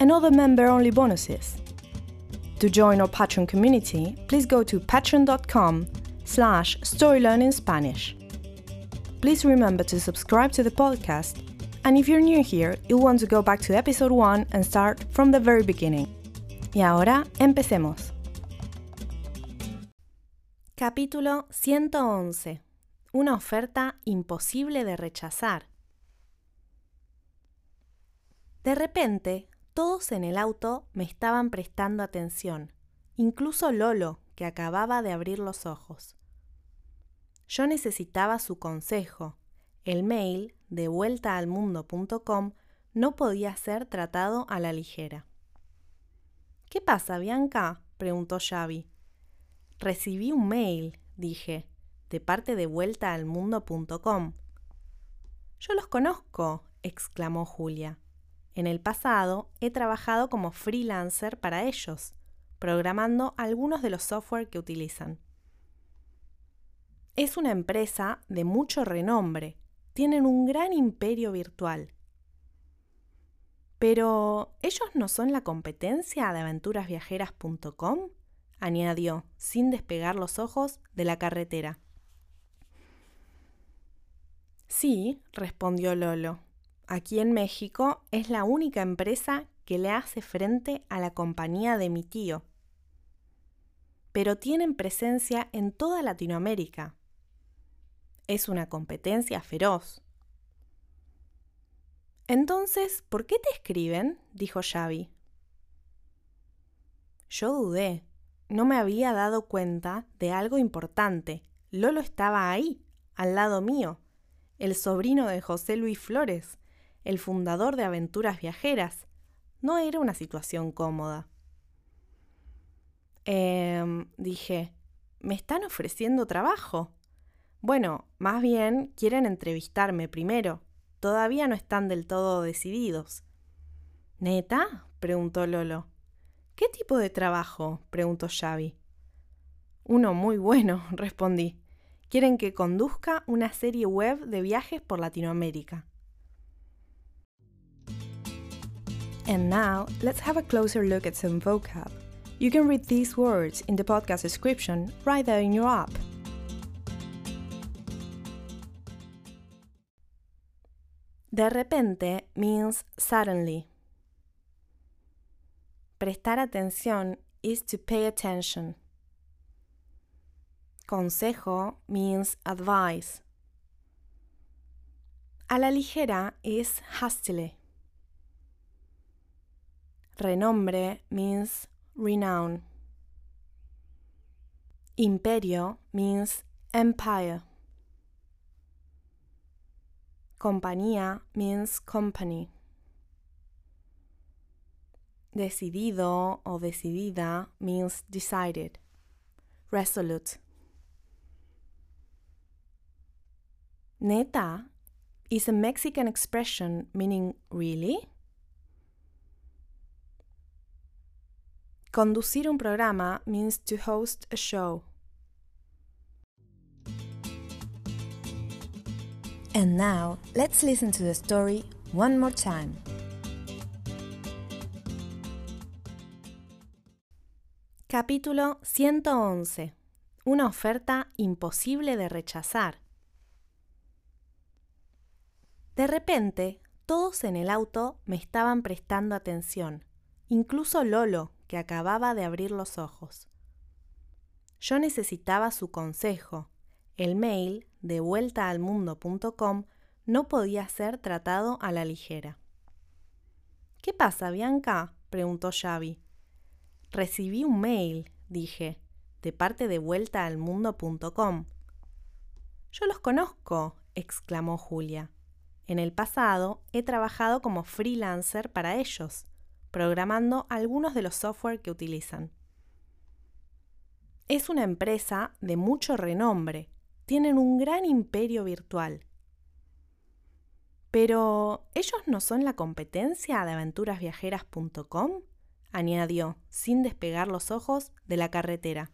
and other member-only bonuses. To join our Patreon community, please go to patreon.com slash storylearningspanish. Please remember to subscribe to the podcast, and if you're new here, you'll want to go back to episode 1 and start from the very beginning. Y ahora, empecemos. Capítulo 111. Una oferta imposible de rechazar. De repente, todos en el auto me estaban prestando atención, incluso Lolo, que acababa de abrir los ojos. Yo necesitaba su consejo. El mail de vueltaalmundo.com no podía ser tratado a la ligera. ¿Qué pasa, Bianca? preguntó Xavi. Recibí un mail, dije, de parte de vueltaalmundo.com. Yo los conozco, exclamó Julia. En el pasado he trabajado como freelancer para ellos, programando algunos de los software que utilizan. Es una empresa de mucho renombre, tienen un gran imperio virtual. Pero, ¿ellos no son la competencia de aventurasviajeras.com? añadió, sin despegar los ojos de la carretera. Sí, respondió Lolo, aquí en México es la única empresa que le hace frente a la compañía de mi tío. Pero tienen presencia en toda Latinoamérica. Es una competencia feroz. Entonces, ¿por qué te escriben? dijo Xavi. Yo dudé. No me había dado cuenta de algo importante. Lolo estaba ahí, al lado mío, el sobrino de José Luis Flores, el fundador de Aventuras Viajeras. No era una situación cómoda. Eh, dije, ¿me están ofreciendo trabajo? Bueno, más bien quieren entrevistarme primero. Todavía no están del todo decididos. ¿Neta? preguntó Lolo. ¿Qué tipo de trabajo? preguntó Xavi. Uno muy bueno, respondí. Quieren que conduzca una serie web de viajes por Latinoamérica. And now, let's have a closer look at some vocab. You can read these words in the podcast description right there in your app. De repente means suddenly. Prestar atención is to pay attention. Consejo means advice. A la ligera is hastily. Renombre means renown. Imperio means empire. Compañía means company. Decidido o decidida means decided. Resolute. Neta is a Mexican expression meaning really. Conducir un programa means to host a show. And now, let's listen to the story one more time. Capítulo 111. Una oferta imposible de rechazar. De repente, todos en el auto me estaban prestando atención, incluso Lolo, que acababa de abrir los ojos. Yo necesitaba su consejo. El mail de vueltaalmundo.com no podía ser tratado a la ligera. ¿Qué pasa, Bianca? preguntó Xavi. Recibí un mail, dije, de parte de vueltaalmundo.com. Yo los conozco, exclamó Julia. En el pasado he trabajado como freelancer para ellos, programando algunos de los software que utilizan. Es una empresa de mucho renombre. Tienen un gran imperio virtual. Pero, ¿ellos no son la competencia de aventurasviajeras.com? añadió, sin despegar los ojos de la carretera.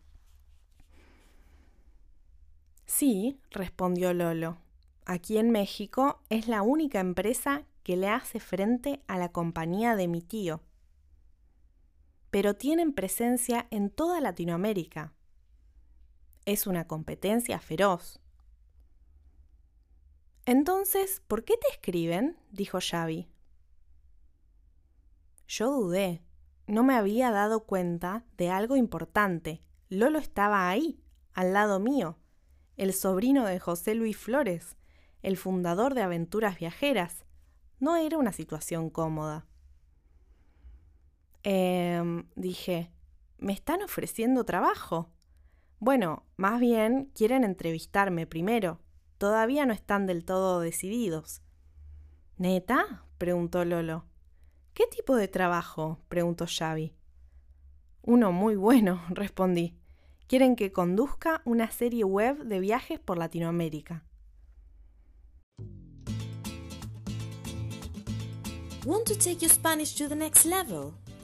Sí, respondió Lolo. Aquí en México es la única empresa que le hace frente a la compañía de mi tío. Pero tienen presencia en toda Latinoamérica. Es una competencia feroz. Entonces, ¿por qué te escriben? dijo Xavi. Yo dudé. No me había dado cuenta de algo importante. Lolo estaba ahí, al lado mío, el sobrino de José Luis Flores, el fundador de Aventuras Viajeras. No era una situación cómoda. Eh, dije, ¿me están ofreciendo trabajo? Bueno, más bien quieren entrevistarme primero. Todavía no están del todo decididos. ¿Neta? preguntó Lolo. ¿Qué tipo de trabajo? preguntó Xavi. Uno muy bueno, respondí. Quieren que conduzca una serie web de viajes por Latinoamérica. Want to take your Spanish to the next level?